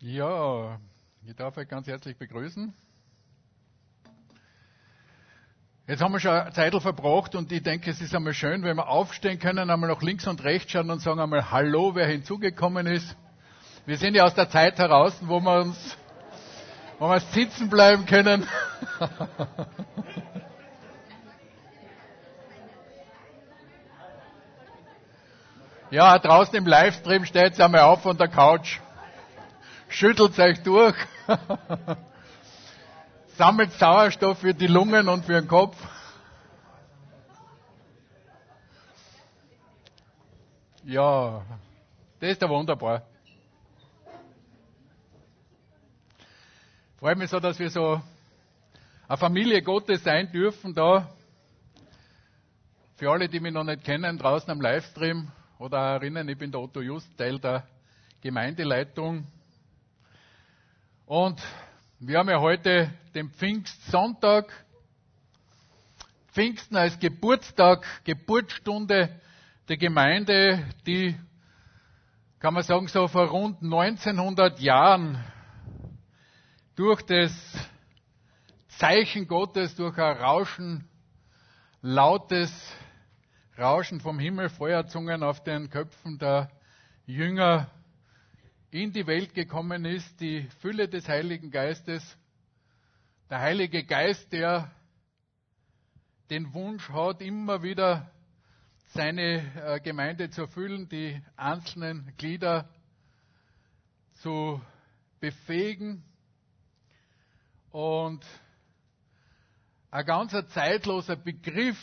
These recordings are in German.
Ja, ich darf euch ganz herzlich begrüßen. Jetzt haben wir schon eine Zeit verbracht und ich denke, es ist einmal schön, wenn wir aufstehen können, einmal nach links und rechts schauen und sagen einmal Hallo, wer hinzugekommen ist. Wir sind ja aus der Zeit heraus, wo wir uns, wo wir sitzen bleiben können. ja, draußen im Livestream steht einmal auf von der Couch schüttelt euch durch, sammelt Sauerstoff für die Lungen und für den Kopf. Ja, das ist ja wunderbar. Freut mich so, dass wir so eine Familie Gottes sein dürfen da. Für alle, die mich noch nicht kennen, draußen am Livestream oder erinnern, ich bin der Otto Just, Teil der Gemeindeleitung. Und wir haben ja heute den Pfingstsonntag. Pfingsten als Geburtstag, Geburtsstunde der Gemeinde, die, kann man sagen, so vor rund 1900 Jahren durch das Zeichen Gottes, durch ein Rauschen, lautes Rauschen vom Himmel, Feuerzungen auf den Köpfen der Jünger in die Welt gekommen ist, die Fülle des Heiligen Geistes, der Heilige Geist, der den Wunsch hat, immer wieder seine äh, Gemeinde zu erfüllen, die einzelnen Glieder zu befähigen. Und ein ganzer zeitloser Begriff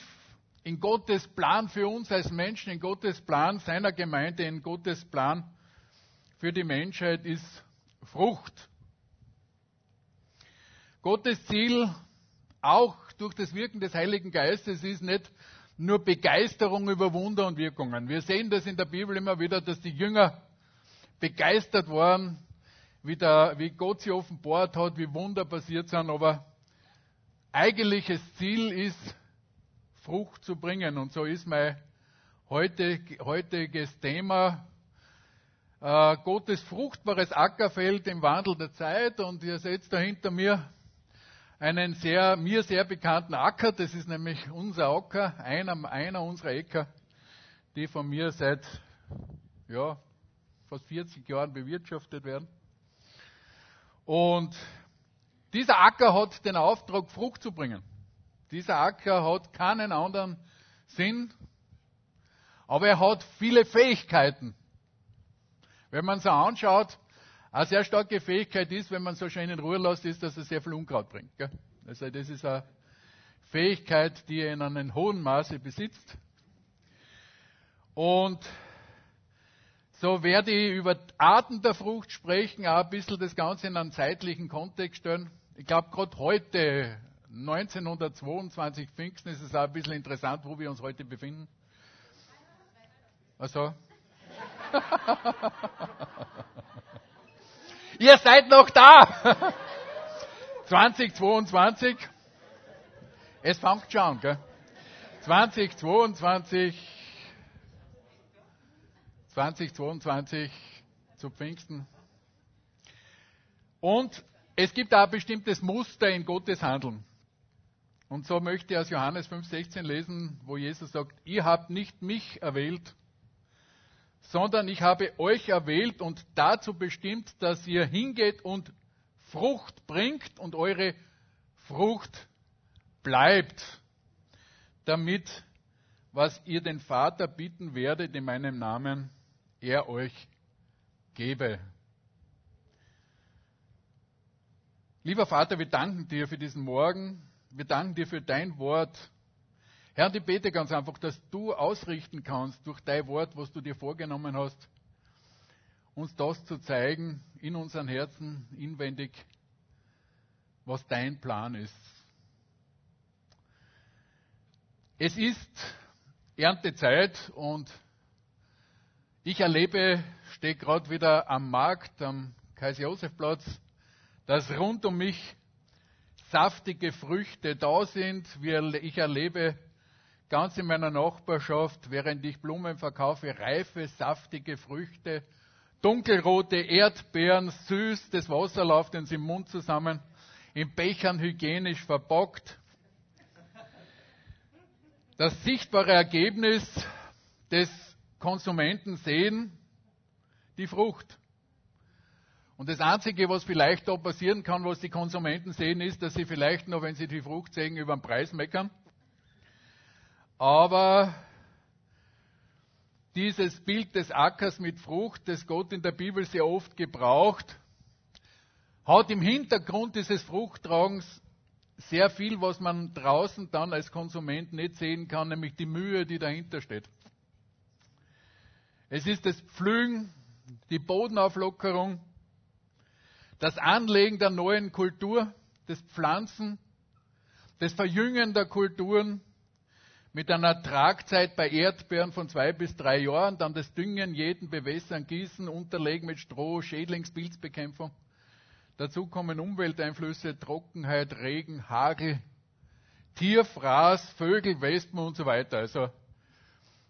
in Gottes Plan für uns als Menschen, in Gottes Plan seiner Gemeinde, in Gottes Plan für die Menschheit ist Frucht. Gottes Ziel, auch durch das Wirken des Heiligen Geistes, ist nicht nur Begeisterung über Wunder und Wirkungen. Wir sehen das in der Bibel immer wieder, dass die Jünger begeistert waren, wie, der, wie Gott sie offenbart hat, wie Wunder passiert sind, aber eigentliches Ziel ist, Frucht zu bringen. Und so ist mein heutiges Thema äh, Gottes fruchtbares Ackerfeld im Wandel der Zeit und ihr seht da hinter mir einen sehr, mir sehr bekannten Acker, das ist nämlich unser Acker, einer, einer unserer Äcker, die von mir seit ja, fast 40 Jahren bewirtschaftet werden. Und dieser Acker hat den Auftrag, Frucht zu bringen. Dieser Acker hat keinen anderen Sinn, aber er hat viele Fähigkeiten. Wenn man so anschaut, eine sehr starke Fähigkeit ist, wenn man so schön in Ruhe lässt, ist, dass er sehr viel Unkraut bringt. Gell? Also das ist eine Fähigkeit, die er in einem hohen Maße besitzt. Und so werde ich über Arten der Frucht sprechen, auch ein bisschen das Ganze in einen zeitlichen Kontext stellen. Ich glaube, gerade heute, 1922 Pfingsten, ist es auch ein bisschen interessant, wo wir uns heute befinden. Also, Ihr seid noch da. 2022. Es fängt schon an, gell? 2022. 2022 zu Pfingsten. Und es gibt auch ein bestimmtes Muster in Gottes Handeln. Und so möchte ich aus Johannes 5,16 lesen, wo Jesus sagt, ihr habt nicht mich erwählt, sondern ich habe euch erwählt und dazu bestimmt, dass ihr hingeht und Frucht bringt und eure Frucht bleibt, damit, was ihr den Vater bitten werdet in meinem Namen, er euch gebe. Lieber Vater, wir danken dir für diesen Morgen. Wir danken dir für dein Wort. Herr, und ich bete ganz einfach, dass du ausrichten kannst durch dein Wort, was du dir vorgenommen hast, uns das zu zeigen in unseren Herzen inwendig, was dein Plan ist. Es ist Erntezeit und ich erlebe, stehe gerade wieder am Markt, am Kaiser-Josef-Platz, dass rund um mich saftige Früchte da sind. Ich erlebe ganz in meiner Nachbarschaft, während ich Blumen verkaufe, reife, saftige Früchte, dunkelrote Erdbeeren, süß, das Wasser läuft uns im Mund zusammen, in Bechern hygienisch verpackt. Das sichtbare Ergebnis des Konsumenten sehen die Frucht. Und das Einzige, was vielleicht da passieren kann, was die Konsumenten sehen, ist, dass sie vielleicht noch, wenn sie die Frucht sehen, über den Preis meckern. Aber dieses Bild des Ackers mit Frucht, das Gott in der Bibel sehr oft gebraucht, hat im Hintergrund dieses Fruchttragens sehr viel, was man draußen dann als Konsument nicht sehen kann, nämlich die Mühe, die dahinter steht. Es ist das Pflügen, die Bodenauflockerung, das Anlegen der neuen Kultur, das Pflanzen, das Verjüngen der Kulturen, mit einer Tragzeit bei Erdbeeren von zwei bis drei Jahren, dann das Düngen, jeden bewässern, gießen, unterlegen mit Stroh, Schädlingspilzbekämpfung. Dazu kommen Umwelteinflüsse, Trockenheit, Regen, Hagel, Tierfraß, Vögel, Wespen und so weiter. Also,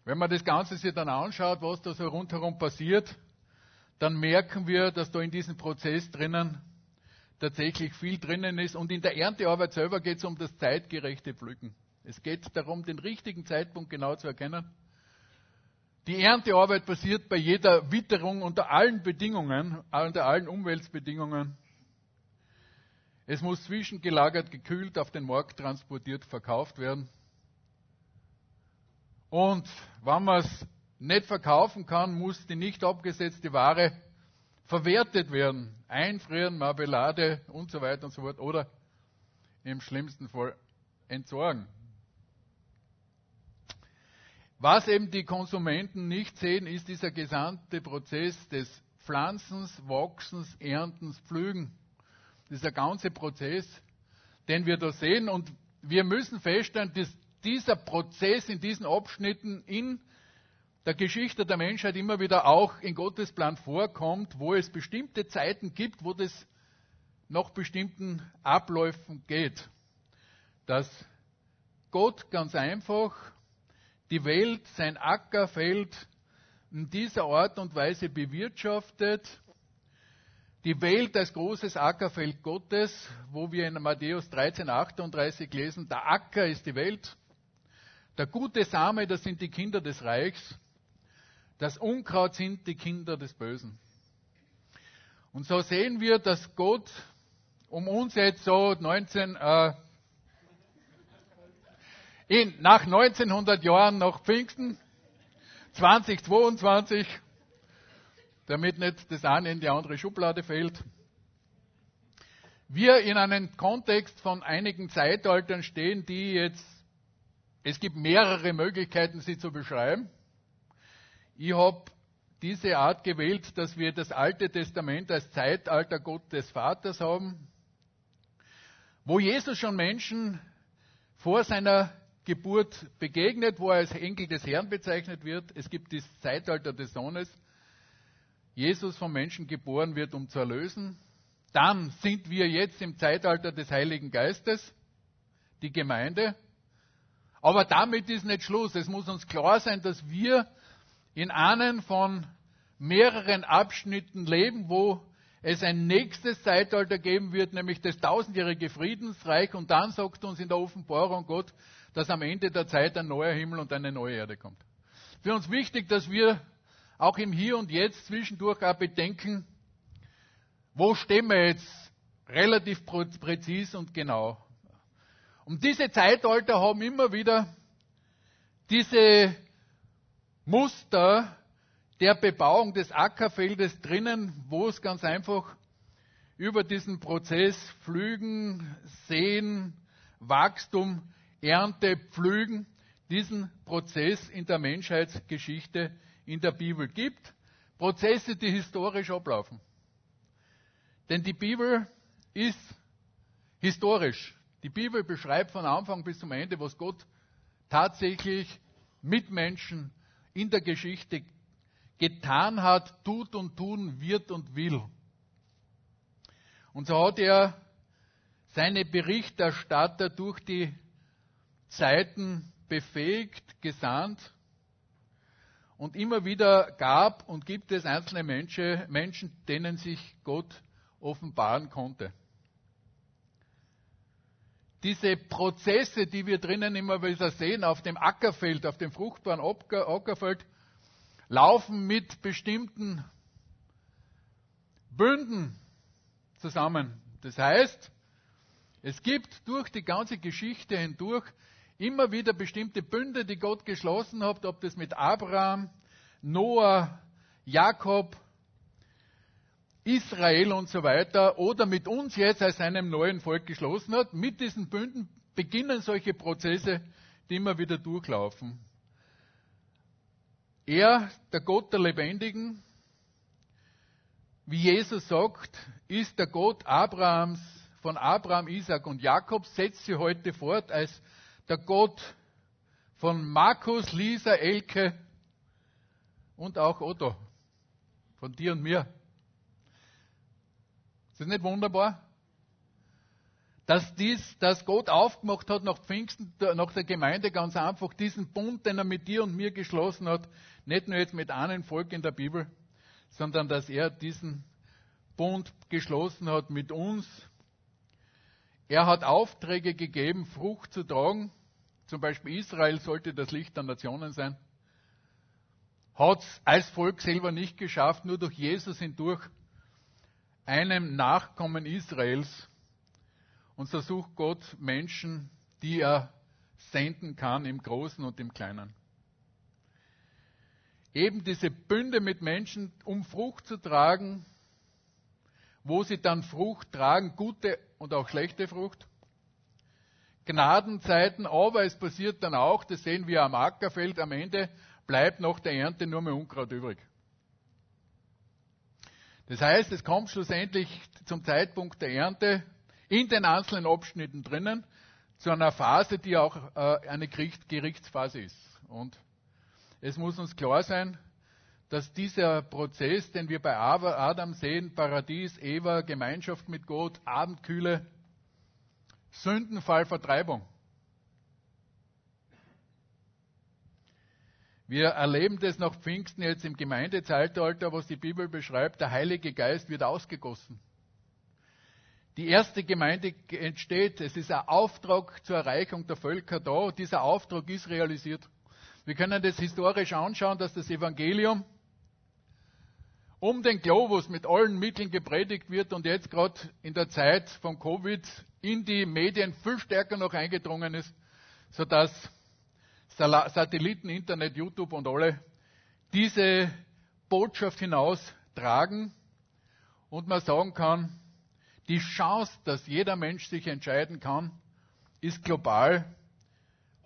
wenn man das Ganze sich dann anschaut, was da so rundherum passiert, dann merken wir, dass da in diesem Prozess drinnen tatsächlich viel drinnen ist. Und in der Erntearbeit selber geht es um das zeitgerechte Pflücken. Es geht darum, den richtigen Zeitpunkt genau zu erkennen. Die Erntearbeit passiert bei jeder Witterung unter allen Bedingungen, unter allen Umweltbedingungen. Es muss zwischengelagert, gekühlt, auf den Markt transportiert, verkauft werden. Und wenn man es nicht verkaufen kann, muss die nicht abgesetzte Ware verwertet werden. Einfrieren, Marmelade und so weiter und so fort. Oder im schlimmsten Fall entsorgen. Was eben die Konsumenten nicht sehen, ist dieser gesamte Prozess des Pflanzens, Wachsens, Erntens, Pflügen. Dieser ganze Prozess, den wir da sehen. Und wir müssen feststellen, dass dieser Prozess in diesen Abschnitten in der Geschichte der Menschheit immer wieder auch in Gottes Plan vorkommt, wo es bestimmte Zeiten gibt, wo das nach bestimmten Abläufen geht. Dass Gott ganz einfach die Welt, sein Ackerfeld in dieser Art und Weise bewirtschaftet. Die Welt als großes Ackerfeld Gottes, wo wir in Matthäus 13, 38 lesen, der Acker ist die Welt, der gute Same, das sind die Kinder des Reichs, das Unkraut sind die Kinder des Bösen. Und so sehen wir, dass Gott um uns jetzt so 19, äh, in, nach 1900 Jahren nach Pfingsten, 2022, damit nicht das eine in die andere Schublade fällt, wir in einem Kontext von einigen Zeitaltern stehen, die jetzt, es gibt mehrere Möglichkeiten, sie zu beschreiben. Ich habe diese Art gewählt, dass wir das Alte Testament als Zeitalter Gott des Vaters haben, wo Jesus schon Menschen vor seiner Geburt begegnet, wo er als Enkel des Herrn bezeichnet wird. Es gibt das Zeitalter des Sohnes. Jesus vom Menschen geboren wird, um zu erlösen. Dann sind wir jetzt im Zeitalter des Heiligen Geistes, die Gemeinde. Aber damit ist nicht Schluss. Es muss uns klar sein, dass wir in einem von mehreren Abschnitten leben, wo es ein nächstes Zeitalter geben wird, nämlich das tausendjährige Friedensreich. Und dann sagt uns in der Offenbarung Gott, dass am Ende der Zeit ein neuer Himmel und eine neue Erde kommt. Für uns wichtig, dass wir auch im Hier und Jetzt zwischendurch auch bedenken, wo stehen wir jetzt relativ präzis und genau. Und diese Zeitalter haben immer wieder diese Muster der Bebauung des Ackerfeldes drinnen, wo es ganz einfach über diesen Prozess Pflügen, Sehen, Wachstum Ernte, Pflügen, diesen Prozess in der Menschheitsgeschichte in der Bibel gibt. Prozesse, die historisch ablaufen. Denn die Bibel ist historisch. Die Bibel beschreibt von Anfang bis zum Ende, was Gott tatsächlich mit Menschen in der Geschichte getan hat, tut und tun wird und will. Und so hat er seine Berichterstatter durch die Zeiten befähigt, gesandt. und immer wieder gab und gibt es einzelne Menschen, Menschen, denen sich Gott offenbaren konnte. Diese Prozesse, die wir drinnen immer wieder sehen, auf dem Ackerfeld, auf dem fruchtbaren Ackerfeld, laufen mit bestimmten Bünden zusammen. Das heißt, es gibt durch die ganze Geschichte hindurch immer wieder bestimmte Bünde, die Gott geschlossen hat, ob das mit Abraham, Noah, Jakob, Israel und so weiter oder mit uns jetzt als einem neuen Volk geschlossen hat. Mit diesen Bünden beginnen solche Prozesse, die immer wieder durchlaufen. Er, der Gott der Lebendigen, wie Jesus sagt, ist der Gott Abrahams, von Abraham, Isaac und Jakob, setzt sie heute fort als der Gott von Markus, Lisa, Elke und auch Otto, von dir und mir. Ist das nicht wunderbar? Dass dies, dass Gott aufgemacht hat nach Pfingsten, nach der Gemeinde ganz einfach, diesen Bund, den er mit dir und mir geschlossen hat, nicht nur jetzt mit einem Volk in der Bibel, sondern dass er diesen Bund geschlossen hat mit uns. Er hat Aufträge gegeben, Frucht zu tragen. Zum Beispiel Israel sollte das Licht der Nationen sein. Hat es als Volk selber nicht geschafft, nur durch Jesus hindurch einem Nachkommen Israels. Und so sucht Gott Menschen, die er senden kann im Großen und im Kleinen eben diese Bünde mit Menschen, um Frucht zu tragen, wo sie dann Frucht tragen, gute und auch schlechte Frucht. Gnadenzeiten, aber es passiert dann auch, das sehen wir am Ackerfeld, am Ende bleibt nach der Ernte nur mehr Unkraut übrig. Das heißt, es kommt schlussendlich zum Zeitpunkt der Ernte in den einzelnen Abschnitten drinnen zu einer Phase, die auch äh, eine Gerichtsphase ist. Und es muss uns klar sein, dass dieser Prozess, den wir bei Adam sehen, Paradies, Eva, Gemeinschaft mit Gott, Abendkühle, Sündenfall, Vertreibung. Wir erleben das nach Pfingsten jetzt im Gemeindezeitalter, was die Bibel beschreibt. Der Heilige Geist wird ausgegossen. Die erste Gemeinde entsteht. Es ist ein Auftrag zur Erreichung der Völker da. Dieser Auftrag ist realisiert. Wir können das historisch anschauen, dass das Evangelium um den Globus mit allen Mitteln gepredigt wird und jetzt gerade in der Zeit von Covid in die Medien viel stärker noch eingedrungen ist, sodass Satelliten, Internet, YouTube und alle diese Botschaft hinaustragen und man sagen kann, die Chance, dass jeder Mensch sich entscheiden kann, ist global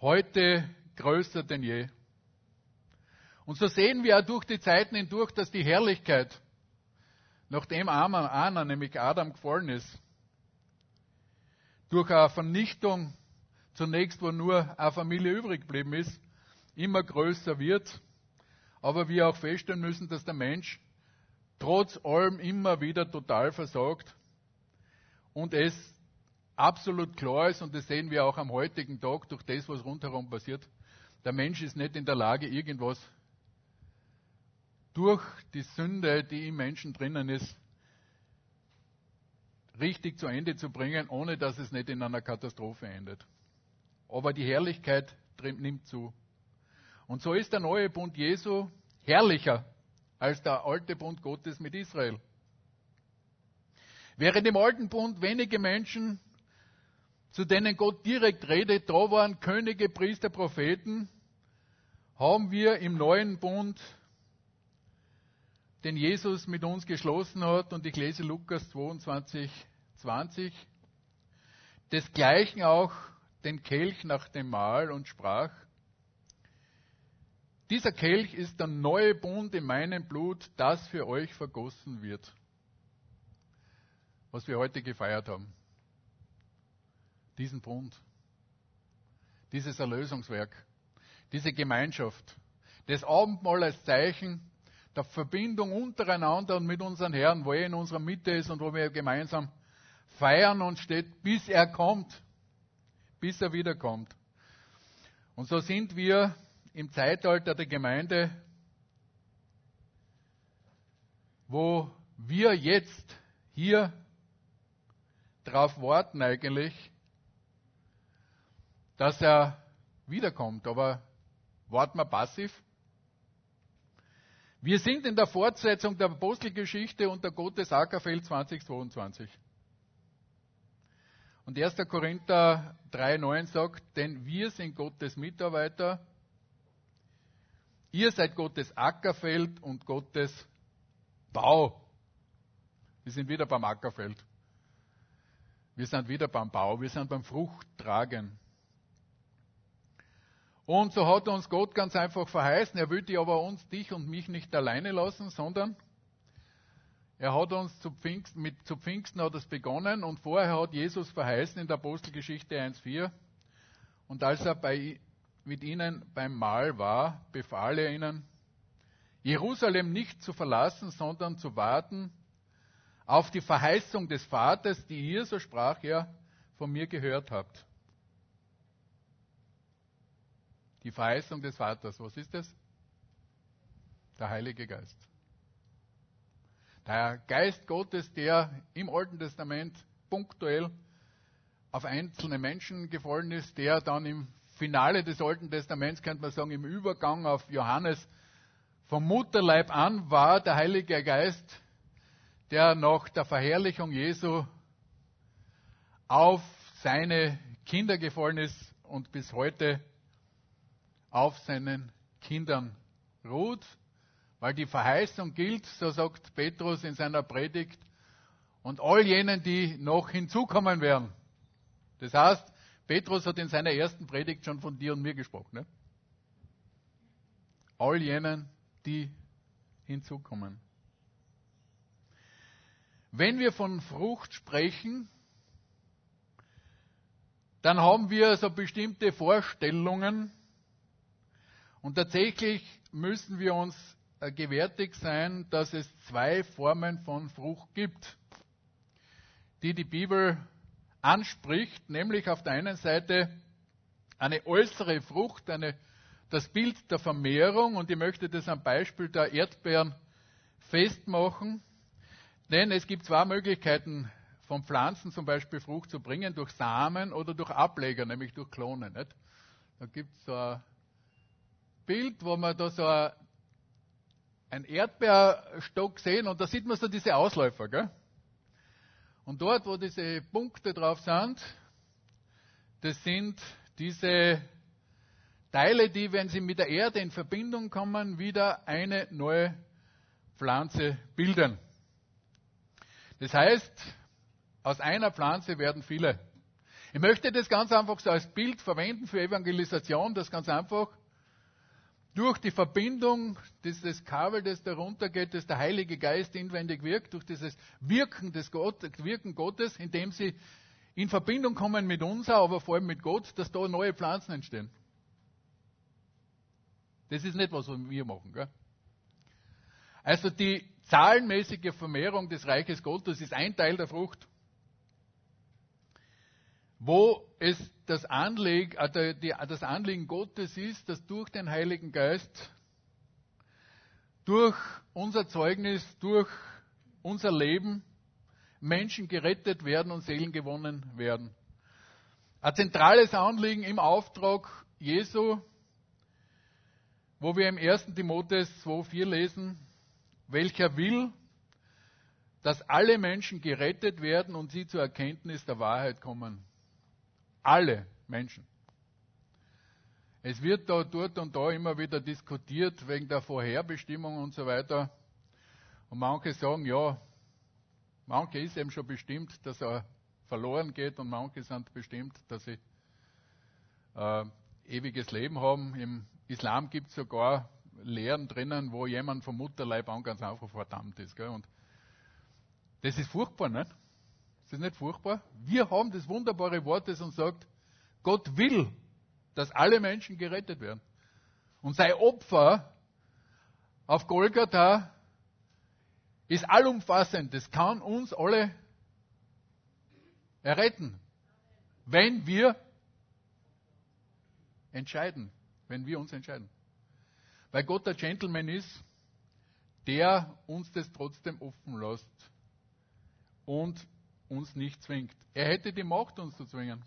heute größer denn je. Und so sehen wir auch durch die Zeiten hindurch, dass die Herrlichkeit, nachdem Anna, nämlich Adam, gefallen ist, durch eine Vernichtung zunächst, wo nur eine Familie übrig geblieben ist, immer größer wird. Aber wir auch feststellen müssen, dass der Mensch trotz allem immer wieder total versagt und es absolut klar ist, und das sehen wir auch am heutigen Tag durch das, was rundherum passiert, der Mensch ist nicht in der Lage, irgendwas durch die Sünde, die im Menschen drinnen ist, richtig zu Ende zu bringen, ohne dass es nicht in einer Katastrophe endet. Aber die Herrlichkeit nimmt zu. Und so ist der neue Bund Jesu herrlicher als der alte Bund Gottes mit Israel. Während im alten Bund wenige Menschen, zu denen Gott direkt redet, da waren Könige, Priester, Propheten, haben wir im neuen Bund, den Jesus mit uns geschlossen hat, und ich lese Lukas 22, 20, desgleichen auch den Kelch nach dem Mahl und sprach, dieser Kelch ist der neue Bund in meinem Blut, das für euch vergossen wird. Was wir heute gefeiert haben. Diesen Bund. Dieses Erlösungswerk diese Gemeinschaft. Das Abendmahl als Zeichen der Verbindung untereinander und mit unseren Herren, wo er in unserer Mitte ist und wo wir gemeinsam feiern und steht, bis er kommt, bis er wiederkommt. Und so sind wir im Zeitalter der Gemeinde wo wir jetzt hier drauf warten eigentlich, dass er wiederkommt. Aber warten wir passiv? Wir sind in der Fortsetzung der Apostelgeschichte unter Gottes Ackerfeld 2022. Und 1. Korinther 3,9 sagt, denn wir sind Gottes Mitarbeiter, ihr seid Gottes Ackerfeld und Gottes Bau. Wir sind wieder beim Ackerfeld. Wir sind wieder beim Bau, wir sind beim Fruchttragen. Und so hat uns Gott ganz einfach verheißen, er würde aber uns, dich und mich nicht alleine lassen, sondern er hat uns zu Pfingsten, mit, zu Pfingsten hat es begonnen und vorher hat Jesus verheißen in der Apostelgeschichte 1,4. Und als er bei, mit ihnen beim Mahl war, befahl er ihnen, Jerusalem nicht zu verlassen, sondern zu warten auf die Verheißung des Vaters, die ihr, so sprach er, von mir gehört habt. Die Verheißung des Vaters, was ist das? Der Heilige Geist. Der Geist Gottes, der im Alten Testament punktuell auf einzelne Menschen gefallen ist, der dann im Finale des Alten Testaments, könnte man sagen, im Übergang auf Johannes vom Mutterleib an war der Heilige Geist, der nach der Verherrlichung Jesu auf seine Kinder gefallen ist und bis heute auf seinen Kindern ruht weil die Verheißung gilt, so sagt Petrus in seiner Predigt, und all jenen, die noch hinzukommen werden. Das heißt, Petrus hat in seiner ersten Predigt schon von dir und mir gesprochen. Ne? All jenen, die hinzukommen. Wenn wir von Frucht sprechen, dann haben wir so bestimmte Vorstellungen und tatsächlich müssen wir uns äh, gewärtig sein, dass es zwei Formen von Frucht gibt, die die Bibel anspricht, nämlich auf der einen Seite eine äußere Frucht, eine, das Bild der Vermehrung, und ich möchte das am Beispiel der Erdbeeren festmachen, denn es gibt zwei Möglichkeiten, von Pflanzen zum Beispiel Frucht zu bringen, durch Samen oder durch Ableger, nämlich durch Klonen. Nicht? Da gibt es so ein Bild, wo man da so ein ein Erdbeerstock sehen und da sieht man so diese Ausläufer. Gell? Und dort, wo diese Punkte drauf sind, das sind diese Teile, die, wenn sie mit der Erde in Verbindung kommen, wieder eine neue Pflanze bilden. Das heißt, aus einer Pflanze werden viele. Ich möchte das ganz einfach so als Bild verwenden für Evangelisation, das ganz einfach durch die Verbindung dieses Kabel, das darunter geht, das der Heilige Geist inwendig wirkt, durch dieses Wirken, des Gott, Wirken Gottes, indem sie in Verbindung kommen mit uns, aber vor allem mit Gott, dass da neue Pflanzen entstehen. Das ist nicht, was wir machen. Gell? Also die zahlenmäßige Vermehrung des Reiches Gottes ist ein Teil der Frucht wo es das Anliegen, äh, das Anliegen Gottes ist, dass durch den Heiligen Geist, durch unser Zeugnis, durch unser Leben Menschen gerettet werden und Seelen gewonnen werden. Ein zentrales Anliegen im Auftrag Jesu, wo wir im 1. Timotheus 2,4 lesen, welcher will, dass alle Menschen gerettet werden und sie zur Erkenntnis der Wahrheit kommen. Alle Menschen. Es wird da, dort und da immer wieder diskutiert wegen der Vorherbestimmung und so weiter. Und manche sagen, ja, manche ist eben schon bestimmt, dass er verloren geht und manche sind bestimmt, dass sie äh, ewiges Leben haben. Im Islam gibt es sogar Lehren drinnen, wo jemand vom Mutterleib an ganz einfach verdammt ist. Gell? Und das ist furchtbar, nicht? Ist das nicht furchtbar? Wir haben das wunderbare Wort, das uns sagt, Gott will, dass alle Menschen gerettet werden. Und sein Opfer auf Golgatha ist allumfassend. Das kann uns alle erretten, wenn wir entscheiden, wenn wir uns entscheiden. Weil Gott der Gentleman ist, der uns das trotzdem offen lässt und uns nicht zwingt. Er hätte die Macht, uns zu zwingen.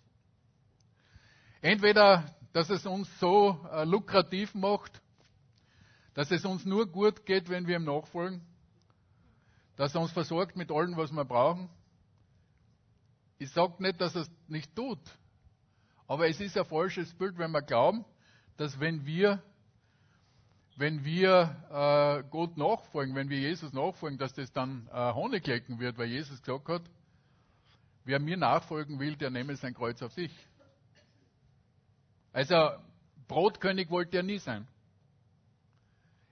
Entweder, dass es uns so äh, lukrativ macht, dass es uns nur gut geht, wenn wir ihm nachfolgen, dass er uns versorgt mit allem, was wir brauchen. Ich sage nicht, dass er es nicht tut, aber es ist ein falsches Bild, wenn wir glauben, dass wenn wir, wenn wir äh, Gott nachfolgen, wenn wir Jesus nachfolgen, dass das dann äh, Honig lecken wird, weil Jesus gesagt hat, wer mir nachfolgen will, der nehme sein Kreuz auf sich. Also Brotkönig wollte er nie sein.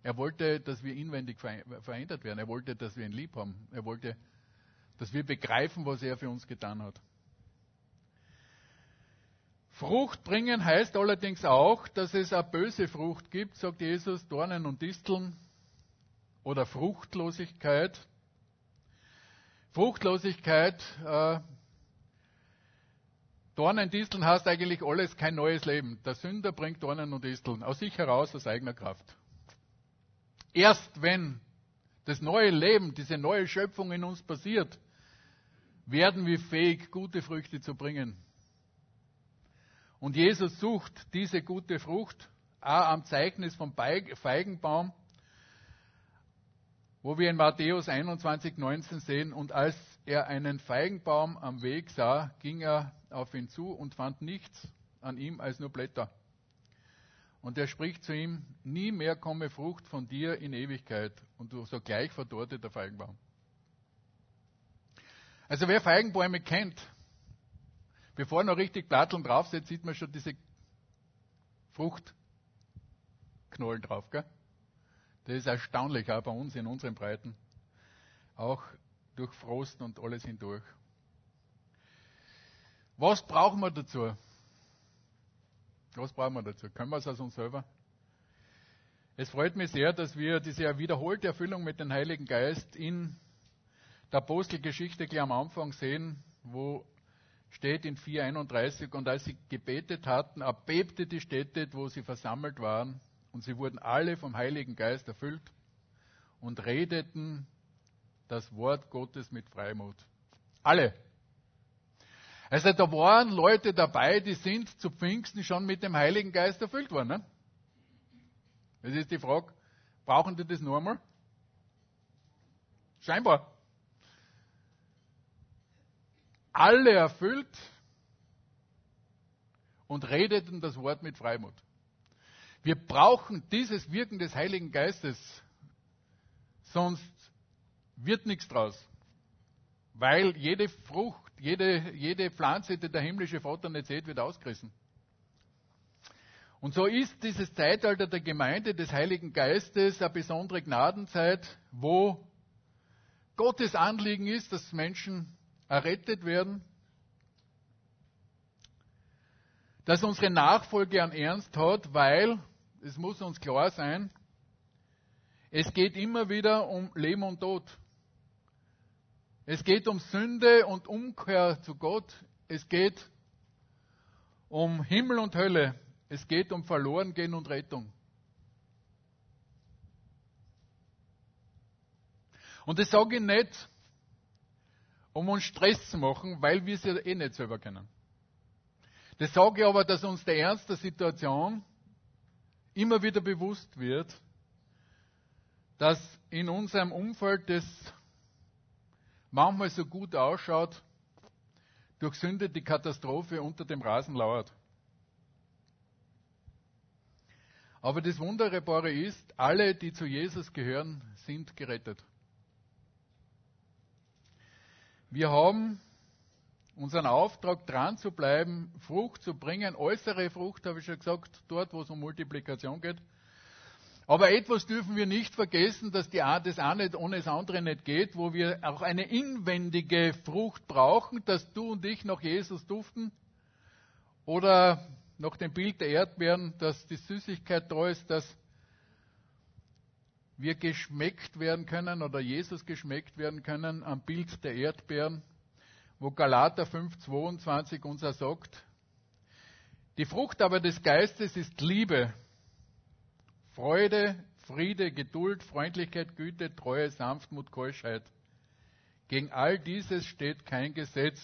Er wollte, dass wir inwendig verändert werden. Er wollte, dass wir ihn lieb haben. Er wollte, dass wir begreifen, was er für uns getan hat. Frucht bringen heißt allerdings auch, dass es eine böse Frucht gibt, sagt Jesus, Dornen und Disteln oder Fruchtlosigkeit. Fruchtlosigkeit äh, Dornen, Disteln heißt eigentlich alles kein neues Leben. Der Sünder bringt Dornen und Disteln aus sich heraus, aus eigener Kraft. Erst wenn das neue Leben, diese neue Schöpfung in uns passiert, werden wir fähig, gute Früchte zu bringen. Und Jesus sucht diese gute Frucht auch am Zeichnis vom Feigenbaum, wo wir in Matthäus 21, 19 sehen, und als er einen Feigenbaum am Weg sah, ging er auf ihn zu und fand nichts an ihm als nur Blätter. Und er spricht zu ihm, nie mehr komme Frucht von dir in Ewigkeit. Und sogleich verdorrte der Feigenbaum. Also wer Feigenbäume kennt, bevor noch richtig Platteln draufsetzt, sieht man schon diese Fruchtknollen drauf. Gell? Das ist erstaunlich, auch bei uns in unseren Breiten. Auch durch Frost und alles hindurch. Was brauchen wir dazu? Was brauchen wir dazu? Können wir es aus uns selber? Es freut mich sehr, dass wir diese wiederholte Erfüllung mit dem Heiligen Geist in der Apostelgeschichte gleich am Anfang sehen, wo steht in 4.31, und als sie gebetet hatten, erbebte die Städte, wo sie versammelt waren, und sie wurden alle vom Heiligen Geist erfüllt und redeten das Wort Gottes mit Freimut. Alle. Also da waren Leute dabei, die sind zu Pfingsten schon mit dem Heiligen Geist erfüllt worden. Ne? Ist die Frage, brauchen die das nur einmal? Scheinbar. Alle erfüllt und redeten das Wort mit Freimut. Wir brauchen dieses Wirken des Heiligen Geistes, sonst wird nichts draus. Weil jede Frucht jede, jede Pflanze, die der himmlische Vater nicht sieht, wird ausgerissen. Und so ist dieses Zeitalter der Gemeinde des Heiligen Geistes eine besondere Gnadenzeit, wo Gottes Anliegen ist, dass Menschen errettet werden, dass unsere Nachfolge an Ernst hat, weil, es muss uns klar sein, es geht immer wieder um Leben und Tod. Es geht um Sünde und Umkehr zu Gott. Es geht um Himmel und Hölle. Es geht um Verlorengehen und Rettung. Und das sage ich nicht, um uns Stress zu machen, weil wir es ja eh nicht selber kennen. Das sage ich aber, dass uns der Ernst der Situation immer wieder bewusst wird, dass in unserem Umfeld das manchmal so gut ausschaut, durch Sünde die Katastrophe unter dem Rasen lauert. Aber das Wunderbare ist, alle, die zu Jesus gehören, sind gerettet. Wir haben unseren Auftrag, dran zu bleiben, Frucht zu bringen, äußere Frucht, habe ich schon gesagt, dort, wo es um Multiplikation geht, aber etwas dürfen wir nicht vergessen, dass die, das eine ohne das andere nicht geht, wo wir auch eine inwendige Frucht brauchen, dass du und ich nach Jesus duften. Oder nach dem Bild der Erdbeeren, dass die Süßigkeit da ist, dass wir geschmeckt werden können oder Jesus geschmeckt werden können am Bild der Erdbeeren, wo Galater 5,22 uns sagt, die Frucht aber des Geistes ist Liebe, Freude, Friede, Geduld, Freundlichkeit, Güte, Treue, Sanftmut, Keuschheit. Gegen all dieses steht kein Gesetz.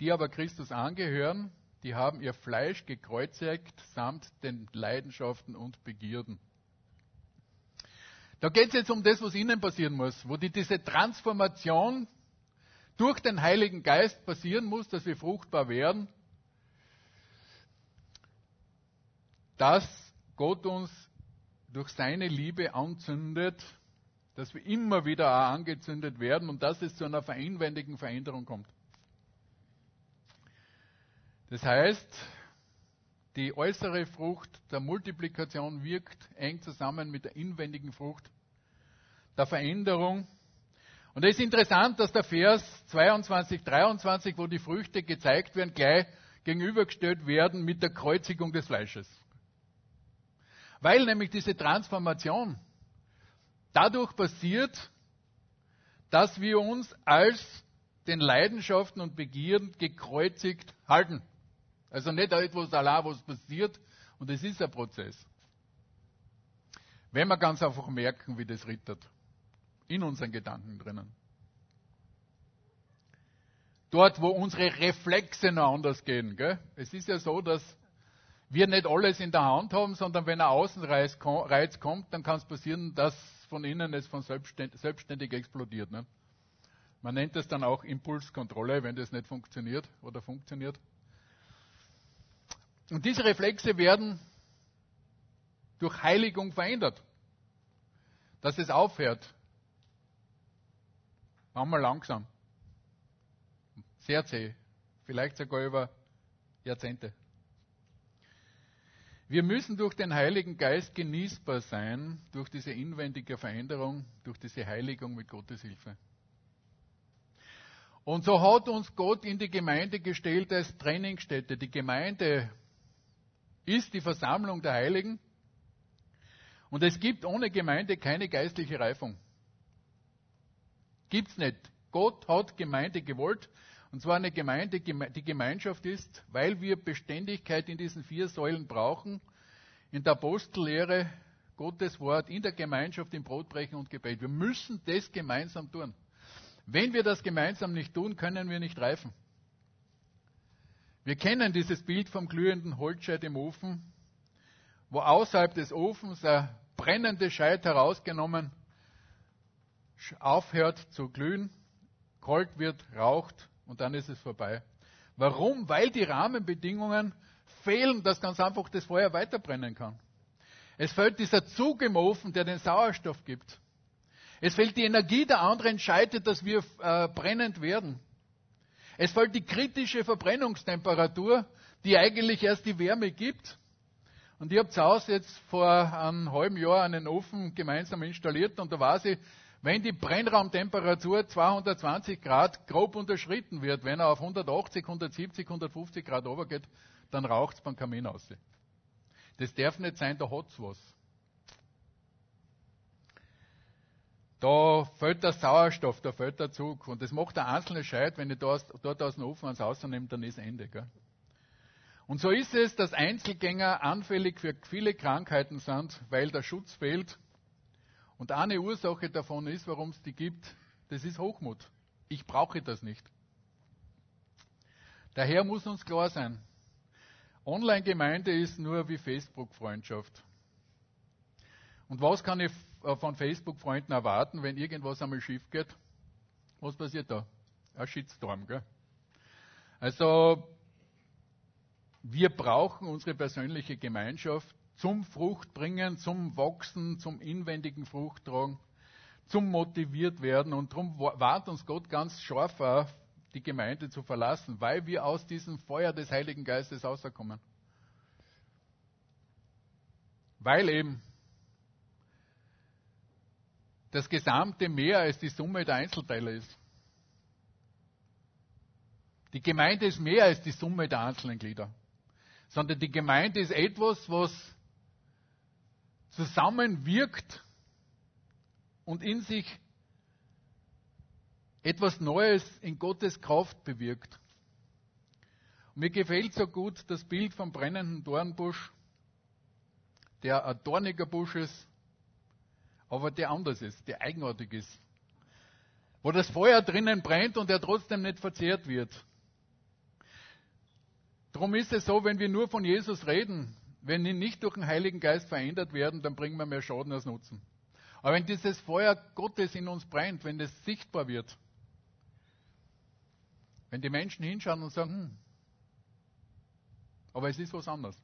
Die aber Christus angehören, die haben ihr Fleisch gekreuzigt samt den Leidenschaften und Begierden. Da geht es jetzt um das, was innen passieren muss, wo die, diese Transformation durch den Heiligen Geist passieren muss, dass wir fruchtbar werden, dass Gott uns durch seine Liebe anzündet, dass wir immer wieder auch angezündet werden und dass es zu einer inwendigen Veränderung kommt. Das heißt, die äußere Frucht der Multiplikation wirkt eng zusammen mit der inwendigen Frucht der Veränderung. Und es ist interessant, dass der Vers 22, 23, wo die Früchte gezeigt werden, gleich gegenübergestellt werden mit der Kreuzigung des Fleisches. Weil nämlich diese Transformation dadurch passiert, dass wir uns als den Leidenschaften und Begierden gekreuzigt halten. Also nicht etwas allein, was passiert, und es ist ein Prozess. Wenn wir ganz einfach merken, wie das rittert. In unseren Gedanken drinnen. Dort, wo unsere Reflexe noch anders gehen. Gell? Es ist ja so, dass wir nicht alles in der Hand haben, sondern wenn ein Außenreiz kommt, dann kann es passieren, dass von innen es von selbstständig, explodiert. Ne? Man nennt es dann auch Impulskontrolle, wenn das nicht funktioniert oder funktioniert. Und diese Reflexe werden durch Heiligung verändert. Dass es aufhört. Manchmal langsam. Sehr zäh. Vielleicht sogar über Jahrzehnte. Wir müssen durch den Heiligen Geist genießbar sein, durch diese inwendige Veränderung, durch diese Heiligung mit Gottes Hilfe. Und so hat uns Gott in die Gemeinde gestellt als Trainingsstätte. Die Gemeinde ist die Versammlung der Heiligen. Und es gibt ohne Gemeinde keine geistliche Reifung. Gibt's nicht. Gott hat Gemeinde gewollt. Und zwar eine Gemeinde, die Gemeinschaft ist, weil wir Beständigkeit in diesen vier Säulen brauchen. In der Apostellehre, Gottes Wort, in der Gemeinschaft, im Brotbrechen und Gebet. Wir müssen das gemeinsam tun. Wenn wir das gemeinsam nicht tun, können wir nicht reifen. Wir kennen dieses Bild vom glühenden Holzscheit im Ofen, wo außerhalb des Ofens ein brennendes Scheit herausgenommen aufhört zu glühen, kalt wird, raucht und dann ist es vorbei. Warum? Weil die Rahmenbedingungen fehlen, dass ganz einfach das Feuer weiterbrennen kann. Es fehlt dieser Zug im Ofen, der den Sauerstoff gibt. Es fehlt die Energie der anderen Scheite, dass wir äh, brennend werden. Es fällt die kritische Verbrennungstemperatur, die eigentlich erst die Wärme gibt. Und ich habe zu Hause jetzt vor einem halben Jahr einen Ofen gemeinsam installiert und da weiß ich, wenn die Brennraumtemperatur 220 Grad grob unterschritten wird, wenn er auf 180, 170, 150 Grad runtergeht, dann raucht es beim Kamin aus. Das darf nicht sein, da hat's was. Da fällt der Sauerstoff, da fällt der Zug. Und das macht der einzelne Scheit, wenn ich dort, aus dem Ofen ans Haus nehme, dann ist Ende. Gell? Und so ist es, dass Einzelgänger anfällig für viele Krankheiten sind, weil der Schutz fehlt. Und eine Ursache davon ist, warum es die gibt, das ist Hochmut. Ich brauche das nicht. Daher muss uns klar sein, Online-Gemeinde ist nur wie Facebook-Freundschaft. Und was kann ich von Facebook-Freunden erwarten, wenn irgendwas einmal schief geht? Was passiert da? Ein Shitstorm, gell? Also, wir brauchen unsere persönliche Gemeinschaft zum Fruchtbringen, zum Wachsen, zum inwendigen Fruchttragen, zum motiviert werden. Und darum warnt uns Gott ganz scharf die Gemeinde zu verlassen, weil wir aus diesem Feuer des Heiligen Geistes rauskommen. Weil eben das Gesamte mehr als die Summe der Einzelteile ist. Die Gemeinde ist mehr als die Summe der einzelnen Glieder, sondern die Gemeinde ist etwas, was zusammenwirkt und in sich etwas Neues in Gottes Kraft bewirkt. Und mir gefällt so gut das Bild vom brennenden Dornbusch, der ein dorniger Busch ist, aber der anders ist, der eigenartig ist. Wo das Feuer drinnen brennt und er trotzdem nicht verzehrt wird. Darum ist es so, wenn wir nur von Jesus reden, wenn wir nicht durch den Heiligen Geist verändert werden, dann bringen wir mehr Schaden als Nutzen. Aber wenn dieses Feuer Gottes in uns brennt, wenn es sichtbar wird, wenn die Menschen hinschauen und sagen, hm, aber es ist was anderes.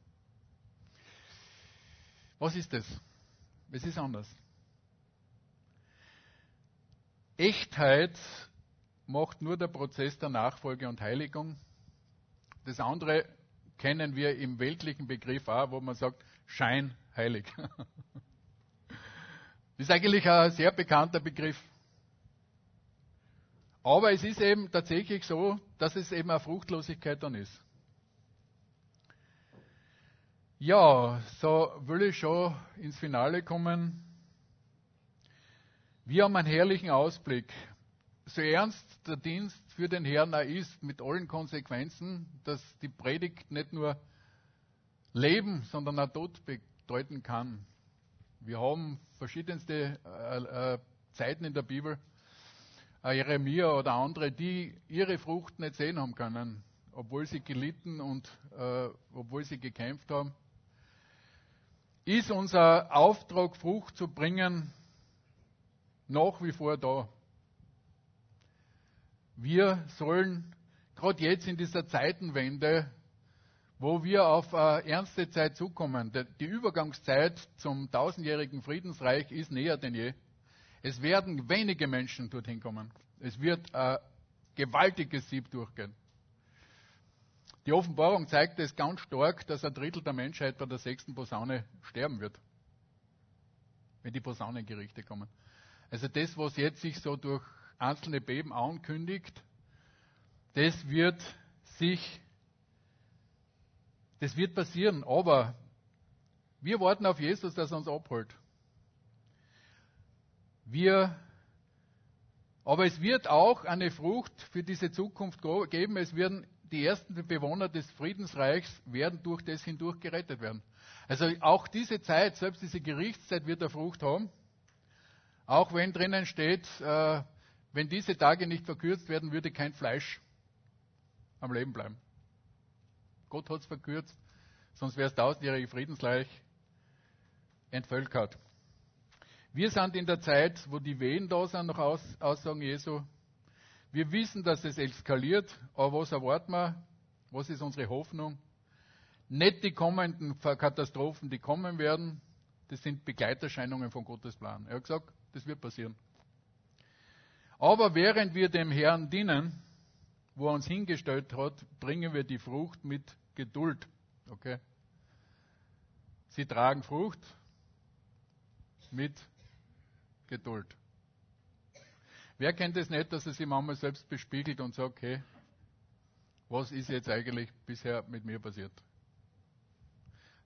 Was ist das? Es ist anders. Echtheit macht nur der Prozess der Nachfolge und Heiligung. Das andere kennen wir im weltlichen Begriff auch, wo man sagt, scheinheilig. Das ist eigentlich ein sehr bekannter Begriff. Aber es ist eben tatsächlich so, dass es eben eine Fruchtlosigkeit dann ist. Ja, so will ich schon ins Finale kommen. Wir haben einen herrlichen Ausblick. So ernst der Dienst für den Herrn ist, mit allen Konsequenzen, dass die Predigt nicht nur Leben, sondern auch Tod bedeuten kann. Wir haben verschiedenste äh, äh, Zeiten in der Bibel, äh, Jeremia oder andere, die ihre Frucht nicht sehen haben können, obwohl sie gelitten und äh, obwohl sie gekämpft haben. Ist unser Auftrag, Frucht zu bringen, nach wie vor da? Wir sollen gerade jetzt in dieser Zeitenwende, wo wir auf eine ernste Zeit zukommen, die Übergangszeit zum tausendjährigen Friedensreich ist näher denn je. Es werden wenige Menschen dorthin kommen. Es wird ein gewaltiges Sieb durchgehen. Die Offenbarung zeigt es ganz stark, dass ein Drittel der Menschheit bei der sechsten Posaune sterben wird. Wenn die Posaunengerichte kommen. Also das, was jetzt sich so durch einzelne Beben ankündigt, das wird sich, das wird passieren. Aber wir warten auf Jesus, dass er uns abholt. Wir, aber es wird auch eine Frucht für diese Zukunft geben. Es werden die ersten Bewohner des Friedensreichs werden durch das hindurch gerettet werden. Also auch diese Zeit, selbst diese Gerichtszeit wird eine Frucht haben. Auch wenn drinnen steht, äh, wenn diese Tage nicht verkürzt werden, würde kein Fleisch am Leben bleiben. Gott hat es verkürzt, sonst wäre es tausendjährige Friedensreich entvölkert. Wir sind in der Zeit, wo die Wehen da sind, nach Aus Aussagen Jesu. Wir wissen, dass es eskaliert, aber was erwarten wir? Was ist unsere Hoffnung? Nicht die kommenden Katastrophen, die kommen werden, das sind Begleiterscheinungen von Gottes Plan. Er hat gesagt, das wird passieren. Aber während wir dem Herrn dienen, wo er uns hingestellt hat, bringen wir die Frucht mit Geduld. Okay? Sie tragen Frucht mit Geduld. Wer kennt es nicht, dass er sich manchmal selbst bespiegelt und sagt, hey, was ist jetzt eigentlich bisher mit mir passiert?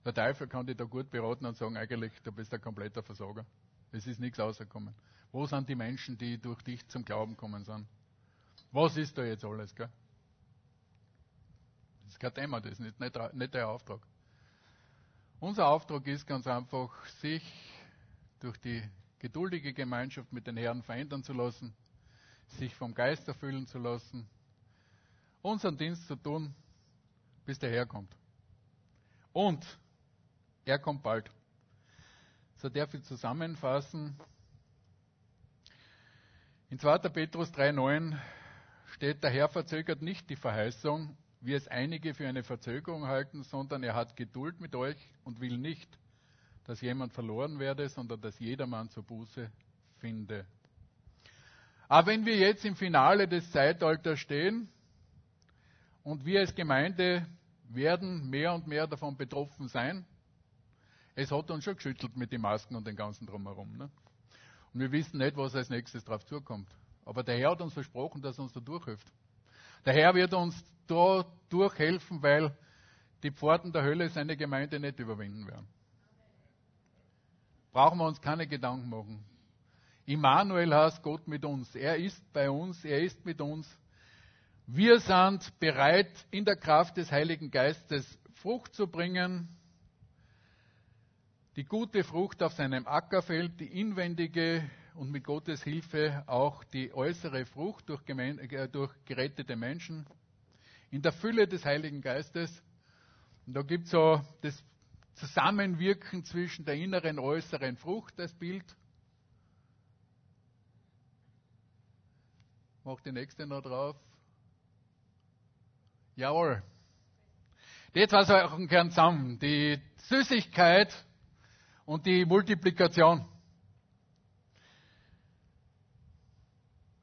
Der Teufel kann dich da gut beraten und sagen, eigentlich, du bist ein kompletter Versager. Es ist nichts rausgekommen. Wo sind die Menschen, die durch dich zum Glauben kommen sind? Was ist da jetzt alles, gell? Das ist kein Thema, das ist nicht, nicht, nicht der Auftrag. Unser Auftrag ist ganz einfach, sich durch die geduldige Gemeinschaft mit den Herren verändern zu lassen, sich vom Geist erfüllen zu lassen, unseren Dienst zu tun, bis der Herr kommt. Und er kommt bald. So darf ich zusammenfassen. In 2. Petrus 3,9 steht, der Herr verzögert nicht die Verheißung, wie es einige für eine Verzögerung halten, sondern er hat Geduld mit euch und will nicht, dass jemand verloren werde, sondern dass jedermann zur Buße finde. Aber wenn wir jetzt im Finale des Zeitalters stehen und wir als Gemeinde werden mehr und mehr davon betroffen sein, es hat uns schon geschüttelt mit den Masken und den ganzen drumherum. Ne? Und wir wissen nicht, was als nächstes drauf zukommt. Aber der Herr hat uns versprochen, dass er uns da durchhilft. Der Herr wird uns da durchhelfen, weil die Pforten der Hölle seine Gemeinde nicht überwinden werden brauchen wir uns keine Gedanken machen. Immanuel heißt Gott mit uns. Er ist bei uns, er ist mit uns. Wir sind bereit, in der Kraft des Heiligen Geistes Frucht zu bringen. Die gute Frucht auf seinem Ackerfeld, die inwendige und mit Gottes Hilfe auch die äußere Frucht durch, äh, durch gerettete Menschen, in der Fülle des Heiligen Geistes. Und da gibt es so das Zusammenwirken zwischen der inneren und äußeren Frucht, das Bild. Mach die nächste noch drauf. Jawohl. Die zwei Sachen gehören zusammen. Die Süßigkeit und die Multiplikation.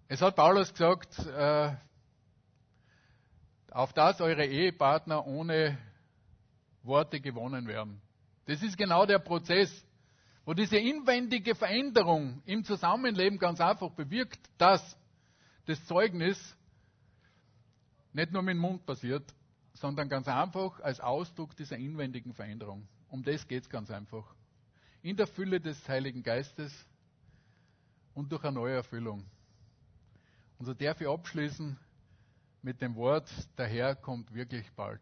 Es hat Paulus gesagt, äh, auf dass eure Ehepartner ohne Worte gewonnen werden. Das ist genau der Prozess, wo diese inwendige Veränderung im Zusammenleben ganz einfach bewirkt, dass das Zeugnis nicht nur mit dem Mund passiert, sondern ganz einfach als Ausdruck dieser inwendigen Veränderung. Um das geht es ganz einfach. In der Fülle des Heiligen Geistes und durch eine neue Erfüllung. Und so darf ich abschließen mit dem Wort, der Herr kommt wirklich bald.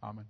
Amen.